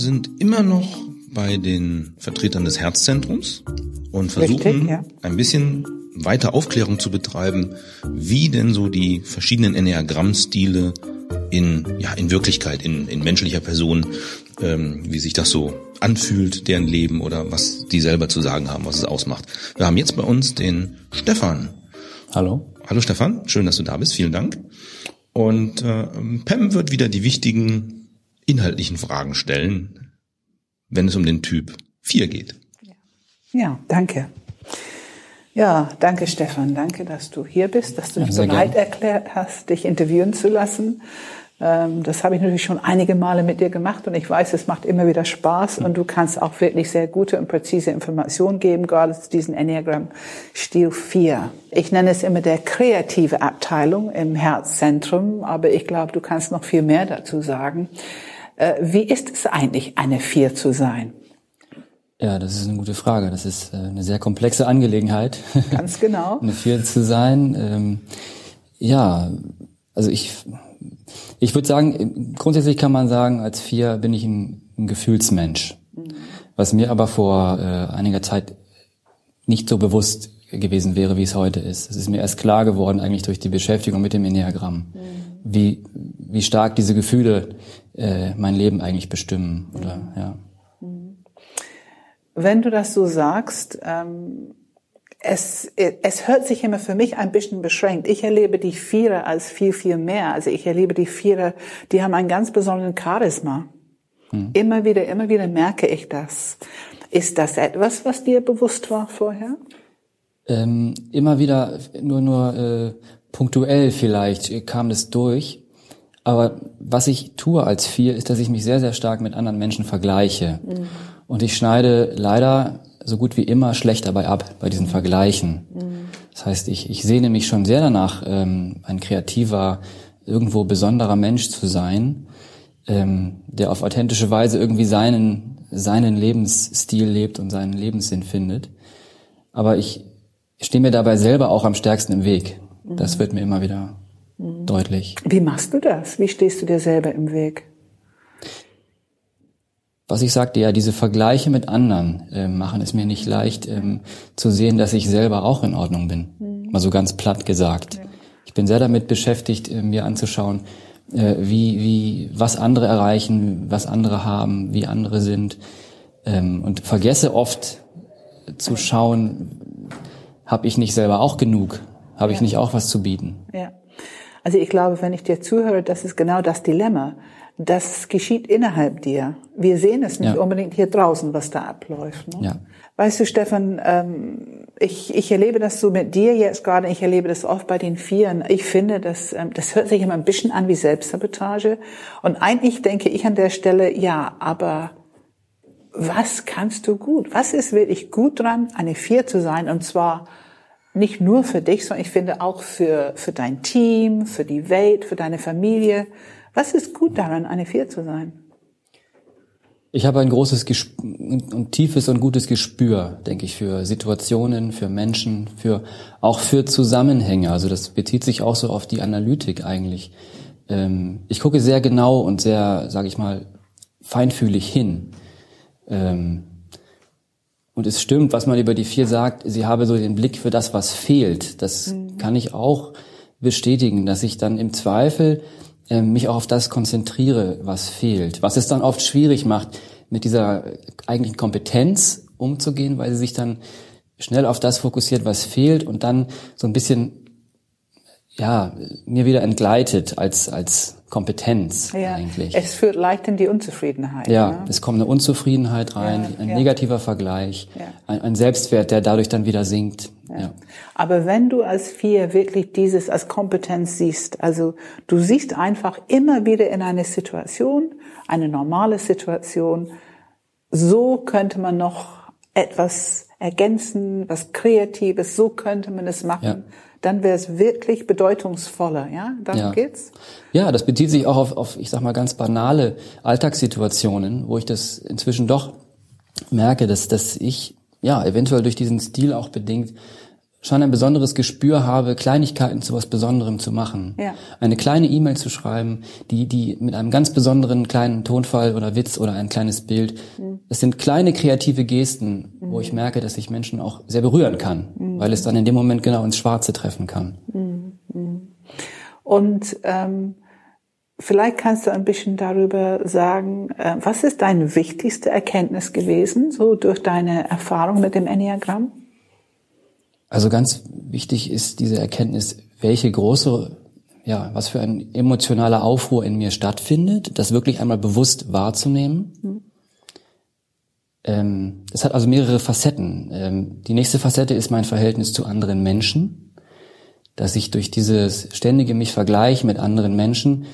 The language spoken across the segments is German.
sind immer noch bei den Vertretern des Herzzentrums und versuchen Richtig, ja. ein bisschen weiter Aufklärung zu betreiben, wie denn so die verschiedenen Enneagrammstile in, ja, in Wirklichkeit, in, in menschlicher Person, ähm, wie sich das so anfühlt, deren Leben oder was die selber zu sagen haben, was es ausmacht. Wir haben jetzt bei uns den Stefan. Hallo. Hallo Stefan, schön, dass du da bist, vielen Dank. Und äh, Pam wird wieder die wichtigen inhaltlichen Fragen stellen, wenn es um den Typ 4 geht. Ja, danke. Ja, danke Stefan, danke, dass du hier bist, dass du dich bereit erklärt hast, dich interviewen zu lassen. Ähm, das habe ich natürlich schon einige Male mit dir gemacht und ich weiß, es macht immer wieder Spaß und du kannst auch wirklich sehr gute und präzise Informationen geben, gerade zu diesem Enneagram Stil 4. Ich nenne es immer der kreative Abteilung im Herzzentrum, aber ich glaube, du kannst noch viel mehr dazu sagen. Äh, wie ist es eigentlich, eine 4 zu sein? Ja, das ist eine gute Frage. Das ist äh, eine sehr komplexe Angelegenheit. Ganz genau. eine Vier zu sein. Ähm, ja, also ich, ich würde sagen, grundsätzlich kann man sagen, als Vier bin ich ein, ein Gefühlsmensch. Mhm. Was mir aber vor äh, einiger Zeit nicht so bewusst gewesen wäre, wie es heute ist. Es ist mir erst klar geworden, eigentlich durch die Beschäftigung mit dem Enneagramm, mhm. wie, wie stark diese Gefühle äh, mein Leben eigentlich bestimmen. Oder, mhm. ja. Wenn du das so sagst, ähm, es, es hört sich immer für mich ein bisschen beschränkt. Ich erlebe die Vierer als viel, viel mehr. Also ich erlebe die Vierer, die haben einen ganz besonderen Charisma. Hm. Immer wieder, immer wieder merke ich das. Ist das etwas, was dir bewusst war vorher? Ähm, immer wieder, nur, nur äh, punktuell vielleicht kam das durch. Aber was ich tue als Vier, ist, dass ich mich sehr, sehr stark mit anderen Menschen vergleiche. Mhm. Und ich schneide leider so gut wie immer schlecht dabei ab bei diesen Vergleichen. Mhm. Das heißt, ich, ich sehne mich schon sehr danach, ähm, ein kreativer, irgendwo besonderer Mensch zu sein, ähm, der auf authentische Weise irgendwie seinen, seinen Lebensstil lebt und seinen Lebenssinn findet. Aber ich stehe mir dabei selber auch am stärksten im Weg. Das mhm. wird mir immer wieder mhm. deutlich. Wie machst du das? Wie stehst du dir selber im Weg? was ich sagte, ja, diese Vergleiche mit anderen äh, machen es mir nicht leicht ähm, zu sehen, dass ich selber auch in Ordnung bin. Mhm. Mal so ganz platt gesagt. Ja. Ich bin sehr damit beschäftigt, äh, mir anzuschauen, äh, wie, wie, was andere erreichen, was andere haben, wie andere sind. Ähm, und vergesse oft zu schauen, habe ich nicht selber auch genug? Habe ja. ich nicht auch was zu bieten? Ja. Also ich glaube, wenn ich dir zuhöre, das ist genau das Dilemma das geschieht innerhalb dir. Wir sehen es nicht ja. unbedingt hier draußen, was da abläuft. Ne? Ja. Weißt du, Stefan, ähm, ich, ich erlebe das so mit dir jetzt gerade, ich erlebe das oft bei den Vieren. Ich finde, das, ähm, das hört sich immer ein bisschen an wie Selbstsabotage. Und eigentlich denke ich an der Stelle, ja, aber was kannst du gut? Was ist wirklich gut dran, eine Vier zu sein? Und zwar nicht nur für dich, sondern ich finde auch für, für dein Team, für die Welt, für deine Familie. Was ist gut daran, eine Vier zu sein? Ich habe ein großes und tiefes und gutes Gespür, denke ich, für Situationen, für Menschen, für auch für Zusammenhänge. Also das bezieht sich auch so auf die Analytik eigentlich. Ähm, ich gucke sehr genau und sehr, sage ich mal, feinfühlig hin. Ähm, und es stimmt, was man über die vier sagt, sie habe so den Blick für das, was fehlt. Das mhm. kann ich auch bestätigen, dass ich dann im Zweifel ähm, mich auch auf das konzentriere, was fehlt. Was es dann oft schwierig macht, mit dieser eigentlichen Kompetenz umzugehen, weil sie sich dann schnell auf das fokussiert, was fehlt und dann so ein bisschen ja, mir wieder entgleitet als, als Kompetenz ja, eigentlich. Es führt leicht in die Unzufriedenheit. Ja, ja. es kommt eine Unzufriedenheit rein, ja, ein negativer Vergleich, ein, ein, Selbstwert, der dadurch dann wieder sinkt. Ja. Aber wenn du als Vier wirklich dieses als Kompetenz siehst, also du siehst einfach immer wieder in eine Situation, eine normale Situation, so könnte man noch etwas ergänzen, was Kreatives, so könnte man es machen dann wäre es wirklich bedeutungsvoller. Ja, darum ja. geht's. Ja, das bezieht sich auch auf, auf, ich sag mal, ganz banale Alltagssituationen, wo ich das inzwischen doch merke, dass, dass ich, ja, eventuell durch diesen Stil auch bedingt, schon ein besonderes Gespür habe, Kleinigkeiten zu was Besonderem zu machen. Ja. Eine kleine E-Mail zu schreiben, die, die mit einem ganz besonderen kleinen Tonfall oder Witz oder ein kleines Bild. Mhm. Es sind kleine kreative Gesten, mhm. wo ich merke, dass ich Menschen auch sehr berühren kann, mhm. weil es dann in dem Moment genau ins Schwarze treffen kann. Mhm. Mhm. Und ähm, vielleicht kannst du ein bisschen darüber sagen, äh, was ist deine wichtigste Erkenntnis gewesen, so durch deine Erfahrung mit dem Enneagramm? Also ganz wichtig ist diese Erkenntnis, welche große, ja, was für ein emotionaler Aufruhr in mir stattfindet, das wirklich einmal bewusst wahrzunehmen. Mhm. Ähm, das hat also mehrere Facetten. Ähm, die nächste Facette ist mein Verhältnis zu anderen Menschen, dass ich durch dieses ständige mich vergleichen mit anderen Menschen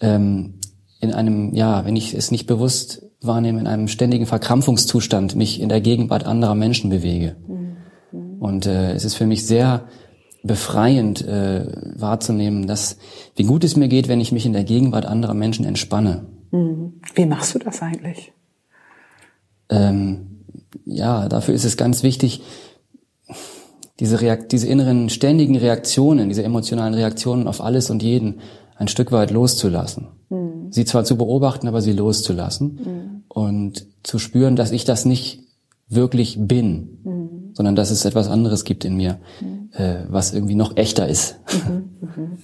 ähm, in einem, ja, wenn ich es nicht bewusst wahrnehme, in einem ständigen Verkrampfungszustand mich in der Gegenwart anderer Menschen bewege. Mhm. Und äh, es ist für mich sehr befreiend äh, wahrzunehmen, dass wie gut es mir geht, wenn ich mich in der Gegenwart anderer Menschen entspanne. Mhm. Wie machst du das eigentlich? Ähm, ja, dafür ist es ganz wichtig, diese, Reakt diese inneren ständigen Reaktionen, diese emotionalen Reaktionen auf alles und jeden ein Stück weit loszulassen. Mhm. Sie zwar zu beobachten, aber sie loszulassen mhm. und zu spüren, dass ich das nicht wirklich bin, mhm. Sondern dass es etwas anderes gibt in mir, mhm. äh, was irgendwie noch echter ist. Mhm. mhm.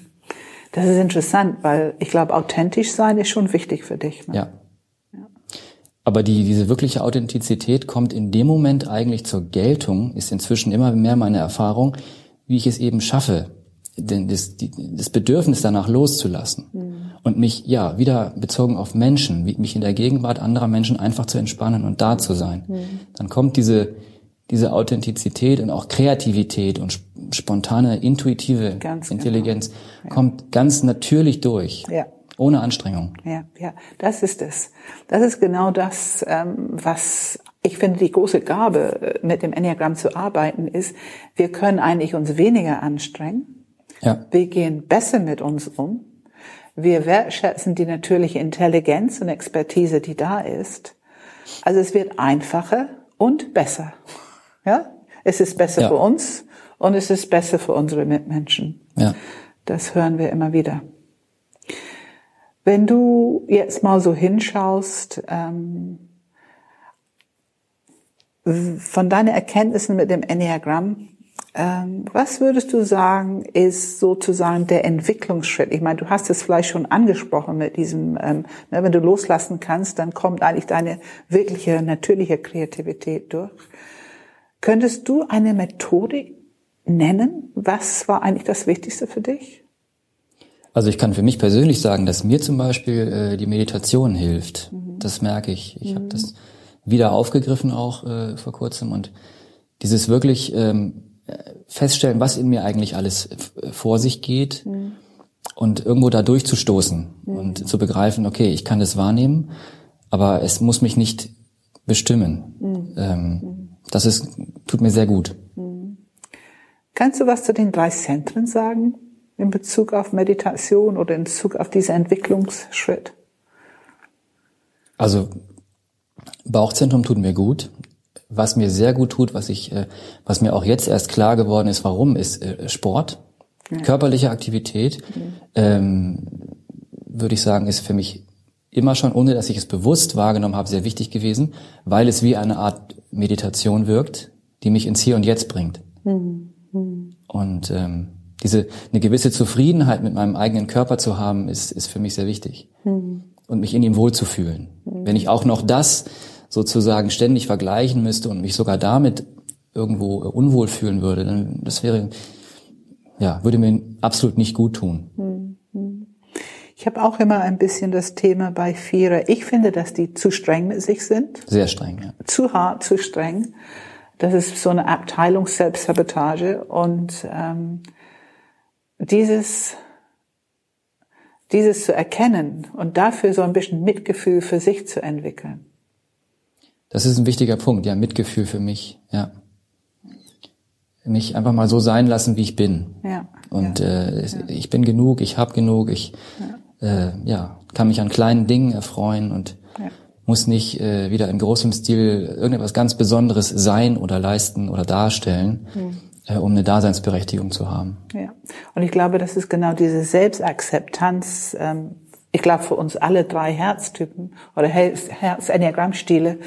Das ist interessant, weil ich glaube, authentisch sein ist schon wichtig für dich. Ne? Ja. ja. Aber die, diese wirkliche Authentizität kommt in dem Moment eigentlich zur Geltung, ist inzwischen immer mehr meine Erfahrung, wie ich es eben schaffe, denn das, die, das Bedürfnis danach loszulassen mhm. und mich ja wieder bezogen auf Menschen, wie, mich in der Gegenwart anderer Menschen einfach zu entspannen und da zu sein. Mhm. Dann kommt diese diese Authentizität und auch Kreativität und spontane intuitive ganz genau. Intelligenz genau. ja. kommt ganz natürlich durch. Ja. Ohne Anstrengung. Ja, ja, das ist es. Das ist genau das, ähm, was ich finde, die große Gabe, äh, mit dem Enneagramm zu arbeiten, ist, wir können eigentlich uns weniger anstrengen ja. Wir gehen besser mit uns um. Wir wertschätzen die natürliche Intelligenz und Expertise, die da ist. Also es wird einfacher und besser. Ja? Es ist besser ja. für uns und es ist besser für unsere Mitmenschen. Ja. Das hören wir immer wieder. Wenn du jetzt mal so hinschaust, ähm, von deinen Erkenntnissen mit dem Enneagramm, ähm, was würdest du sagen, ist sozusagen der Entwicklungsschritt? Ich meine, du hast es vielleicht schon angesprochen mit diesem, ähm, ne, wenn du loslassen kannst, dann kommt eigentlich deine wirkliche, natürliche Kreativität durch. Könntest du eine Methodik nennen? Was war eigentlich das Wichtigste für dich? Also ich kann für mich persönlich sagen, dass mir zum Beispiel äh, die Meditation hilft. Mhm. Das merke ich. Ich mhm. habe das wieder aufgegriffen auch äh, vor kurzem und dieses wirklich ähm, feststellen, was in mir eigentlich alles vor sich geht mhm. und irgendwo da durchzustoßen mhm. und zu begreifen, okay, ich kann das wahrnehmen, aber es muss mich nicht bestimmen. Mhm. Ähm, das ist, tut mir sehr gut. Mhm. Kannst du was zu den drei Zentren sagen in Bezug auf Meditation oder in Bezug auf diesen Entwicklungsschritt? Also Bauchzentrum tut mir gut was mir sehr gut tut, was ich, äh, was mir auch jetzt erst klar geworden ist, warum, ist äh, Sport, ja. körperliche Aktivität, mhm. ähm, würde ich sagen, ist für mich immer schon, ohne dass ich es bewusst wahrgenommen habe, sehr wichtig gewesen, weil es wie eine Art Meditation wirkt, die mich ins Hier und Jetzt bringt. Mhm. Mhm. Und ähm, diese eine gewisse Zufriedenheit mit meinem eigenen Körper zu haben, ist, ist für mich sehr wichtig. Mhm. Und mich in ihm wohlzufühlen. Mhm. Wenn ich auch noch das sozusagen ständig vergleichen müsste und mich sogar damit irgendwo unwohl fühlen würde, dann das wäre ja würde mir absolut nicht gut tun. Hm, hm. Ich habe auch immer ein bisschen das Thema bei Vierer. Ich finde, dass die zu streng mit sich sind. Sehr streng, ja. Zu hart, zu streng. Das ist so eine Abteilung Selbstsabotage und ähm, dieses dieses zu erkennen und dafür so ein bisschen Mitgefühl für sich zu entwickeln. Das ist ein wichtiger Punkt, ja, Mitgefühl für mich, ja. Mich einfach mal so sein lassen, wie ich bin. Ja. Und ja, äh, ja. ich bin genug, ich habe genug, ich ja. Äh, ja, kann mich an kleinen Dingen erfreuen und. Muss nicht äh, wieder in großem Stil irgendetwas ganz Besonderes sein oder leisten oder darstellen. Mhm. äh, um eine Daseinsberechtigung zu haben. Ja, und ich glaube, das ist genau diese Selbstakzeptanz. Ähm, ich glaube, für uns alle drei Herztypen oder Herz-Enneagrammstile,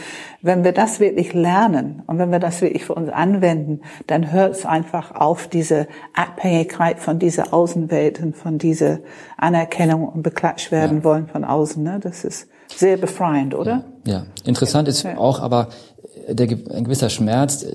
wenn wir das wirklich lernen und wenn wir das wirklich für uns anwenden, dann hört es einfach auf diese Abhängigkeit von dieser Außenwelt und von dieser Anerkennung und beklatscht werden ja. wollen von außen. Ne? Das ist sehr befreiend, oder? Ja, interessant ist ja. auch, aber der, ein gewisser Schmerz,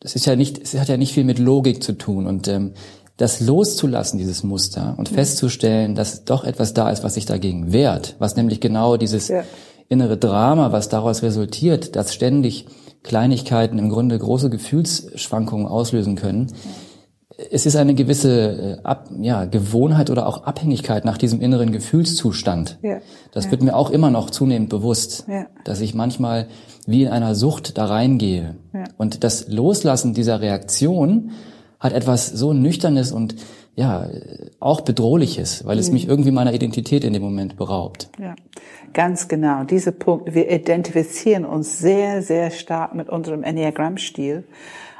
das ist ja nicht, es hat ja nicht viel mit Logik zu tun und ähm, das loszulassen, dieses Muster und mhm. festzustellen, dass doch etwas da ist, was sich dagegen wehrt, was nämlich genau dieses ja. innere Drama, was daraus resultiert, dass ständig Kleinigkeiten im Grunde große Gefühlsschwankungen auslösen können. Es ist eine gewisse äh, Ab, ja, Gewohnheit oder auch Abhängigkeit nach diesem inneren Gefühlszustand. Ja. Das ja. wird mir auch immer noch zunehmend bewusst, ja. dass ich manchmal wie in einer Sucht da reingehe. Ja. Und das Loslassen dieser Reaktion hat etwas so Nüchternes und ja, auch Bedrohliches, weil es mhm. mich irgendwie meiner Identität in dem Moment beraubt. Ja, ganz genau. Dieser Punkt, wir identifizieren uns sehr, sehr stark mit unserem Enneagramm-Stil,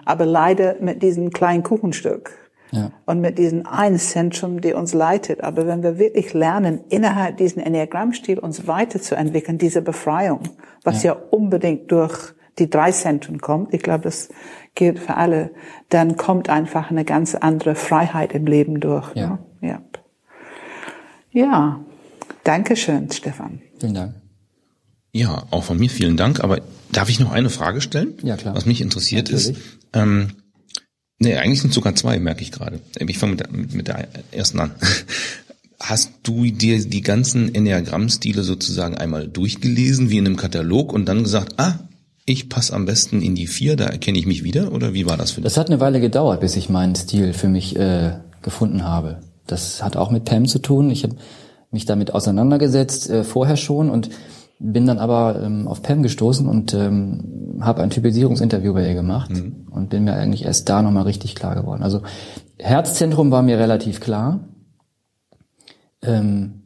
aber leider mit diesem kleinen Kuchenstück. Ja. Und mit diesem einen Zentrum, die uns leitet. Aber wenn wir wirklich lernen, innerhalb diesen Enneagramm-Stil uns weiterzuentwickeln, diese Befreiung, was ja, ja unbedingt durch die drei Zentren kommt, ich glaube, das gilt für alle, dann kommt einfach eine ganz andere Freiheit im Leben durch. Ja. Ne? Ja. ja. Dankeschön, Stefan. Vielen Dank. Ja, auch von mir vielen Dank. Aber darf ich noch eine Frage stellen? Ja, klar. Was mich interessiert Natürlich. ist, ähm, nee, eigentlich sind sogar zwei, merke ich gerade. Ich fange mit, mit der ersten an. Hast du dir die ganzen Enneagramm-Stile sozusagen einmal durchgelesen, wie in einem Katalog, und dann gesagt, ah, ich passe am besten in die vier, da erkenne ich mich wieder? Oder wie war das für dich? Das hat eine Weile gedauert, bis ich meinen Stil für mich äh, gefunden habe. Das hat auch mit Pam zu tun. Ich habe mich damit auseinandergesetzt, äh, vorher schon und bin dann aber ähm, auf Pam gestoßen und ähm, habe ein Typisierungsinterview bei ihr gemacht mhm. und bin mir eigentlich erst da nochmal richtig klar geworden. Also Herzzentrum war mir relativ klar, ähm,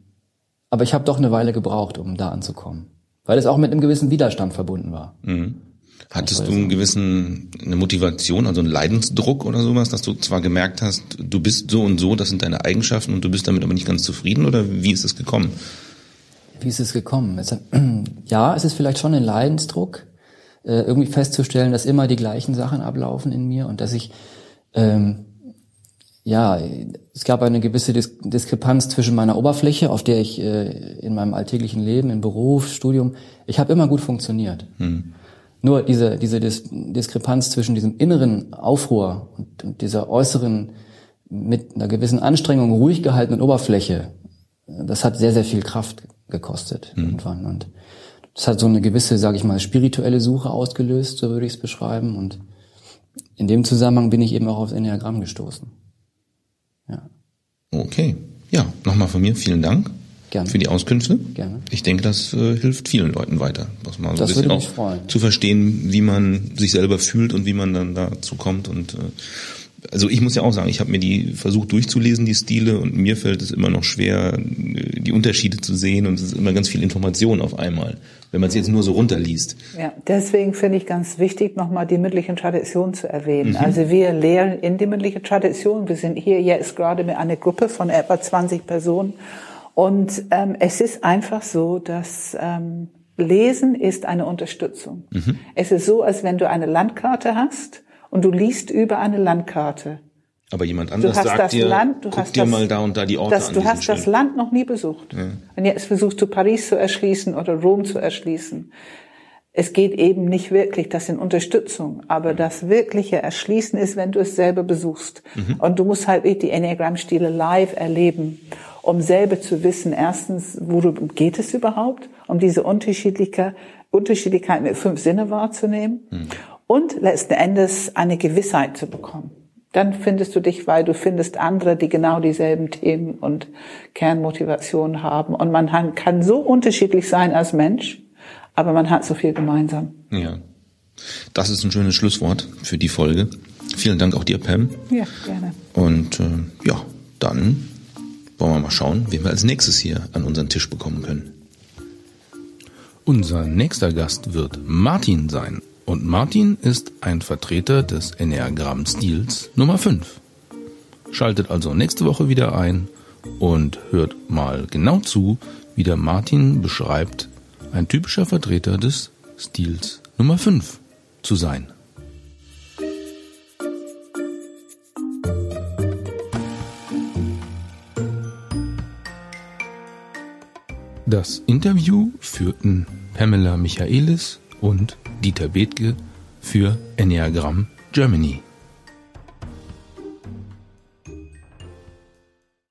aber ich habe doch eine Weile gebraucht, um da anzukommen weil es auch mit einem gewissen Widerstand verbunden war. Mhm. Hattest du einen gewissen, eine Motivation, also einen Leidensdruck oder sowas, dass du zwar gemerkt hast, du bist so und so, das sind deine Eigenschaften und du bist damit aber nicht ganz zufrieden oder wie ist es gekommen? Wie ist es gekommen? Es, ja, es ist vielleicht schon ein Leidensdruck, äh, irgendwie festzustellen, dass immer die gleichen Sachen ablaufen in mir und dass ich ähm, ja, es gab eine gewisse Dis Diskrepanz zwischen meiner Oberfläche, auf der ich äh, in meinem alltäglichen Leben, im Beruf, Studium, ich habe immer gut funktioniert. Hm. Nur diese, diese Dis Diskrepanz zwischen diesem inneren Aufruhr und, und, dieser äußeren, mit einer gewissen Anstrengung ruhig gehaltenen Oberfläche, das hat sehr, sehr viel Kraft gekostet hm. irgendwann. Und das hat so eine gewisse, sage ich mal, spirituelle Suche ausgelöst, so würde ich es beschreiben. Und in dem Zusammenhang bin ich eben auch aufs Enneagramm gestoßen. Okay. Ja, nochmal von mir vielen Dank. Gerne. Für die Auskünfte. Gerne. Ich denke, das äh, hilft vielen Leuten weiter. Was man so das ein bisschen auch freuen. zu verstehen, wie man sich selber fühlt und wie man dann dazu kommt und äh, also ich muss ja auch sagen, ich habe mir die versucht durchzulesen, die Stile, und mir fällt es immer noch schwer, die Unterschiede zu sehen und es ist immer ganz viel Information auf einmal, wenn man es jetzt nur so runterliest. Ja, deswegen finde ich ganz wichtig, nochmal die mündliche Tradition zu erwähnen. Mhm. Also wir lehren in die mündliche Tradition. Wir sind hier jetzt gerade mit einer Gruppe von etwa 20 Personen und ähm, es ist einfach so, dass ähm, Lesen ist eine Unterstützung. Mhm. Es ist so, als wenn du eine Landkarte hast und du liest über eine Landkarte. Aber jemand anderes sagt dir, Land, du guck dir das, mal da und da die Orte das, an. Du hast das Land noch nie besucht. Ja. Und jetzt versuchst du Paris zu erschließen oder Rom zu erschließen. Es geht eben nicht wirklich, das sind Unterstützung, aber das wirkliche Erschließen ist, wenn du es selber besuchst. Mhm. Und du musst halt die Enneagramm-Stile live erleben, um selber zu wissen, erstens, worum geht es überhaupt, um diese Unterschiedlichkeit, Unterschiedlichkeit mit fünf Sinne wahrzunehmen. Mhm und letzten Endes eine Gewissheit zu bekommen. Dann findest du dich, weil du findest andere, die genau dieselben Themen und Kernmotivationen haben. Und man kann so unterschiedlich sein als Mensch, aber man hat so viel gemeinsam. Ja. Das ist ein schönes Schlusswort für die Folge. Vielen Dank auch dir, Pam. Ja, gerne. Und äh, ja, dann wollen wir mal schauen, wen wir als nächstes hier an unseren Tisch bekommen können. Unser nächster Gast wird Martin sein. Und Martin ist ein Vertreter des Enneagramm-Stils Nummer 5. Schaltet also nächste Woche wieder ein und hört mal genau zu, wie der Martin beschreibt, ein typischer Vertreter des Stils Nummer 5 zu sein. Das Interview führten Pamela Michaelis und Dieter Bethke für Enneagram Germany.